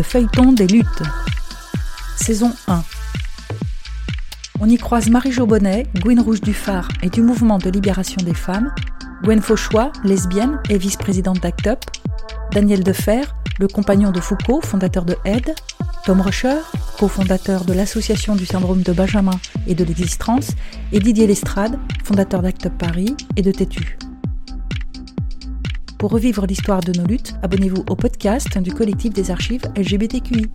Le feuilleton des luttes. Saison 1. On y croise Marie-Jo Bonnet, Gwen Rouge du Phare et du mouvement de libération des femmes, Gwen Fauchois, lesbienne et vice-présidente d'ACT UP, Daniel Defer, le compagnon de Foucault, fondateur de AIDE, Tom Rusher, cofondateur de l'association du syndrome de Benjamin et de l'existence, et Didier Lestrade, fondateur d'ACT UP Paris et de Tétu. Pour revivre l'histoire de nos luttes, abonnez-vous au podcast du collectif des archives LGBTQI.